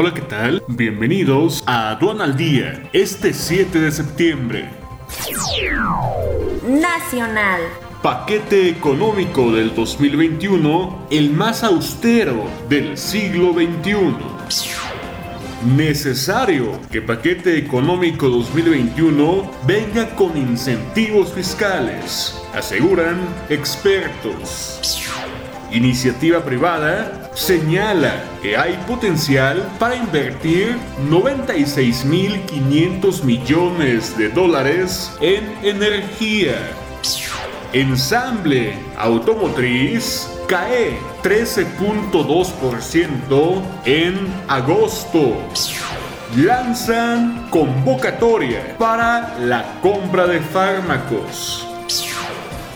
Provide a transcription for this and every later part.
Hola, ¿qué tal? Bienvenidos a Aduana al Día, este 7 de septiembre. Nacional. Paquete económico del 2021, el más austero del siglo XXI. Necesario que paquete económico 2021 venga con incentivos fiscales, aseguran expertos. Iniciativa privada señala que hay potencial para invertir 96.500 millones de dólares en energía. Ensamble automotriz cae 13.2% en agosto. Lanzan convocatoria para la compra de fármacos.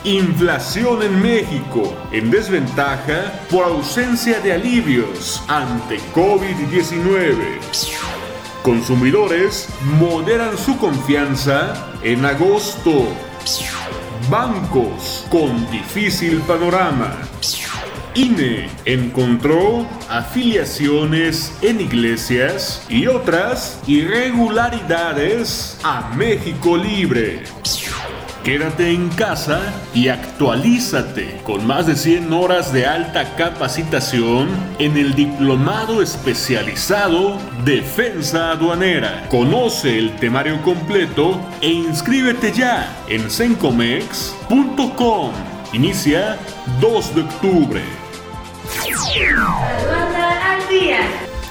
Inflación en México en desventaja por ausencia de alivios ante COVID-19. Consumidores moderan su confianza en agosto. Bancos con difícil panorama. INE encontró afiliaciones en iglesias y otras irregularidades a México Libre. Quédate en casa y actualízate con más de 100 horas de alta capacitación en el diplomado especializado Defensa Aduanera. Conoce el temario completo e inscríbete ya en sencomex.com. Inicia 2 de octubre. al día.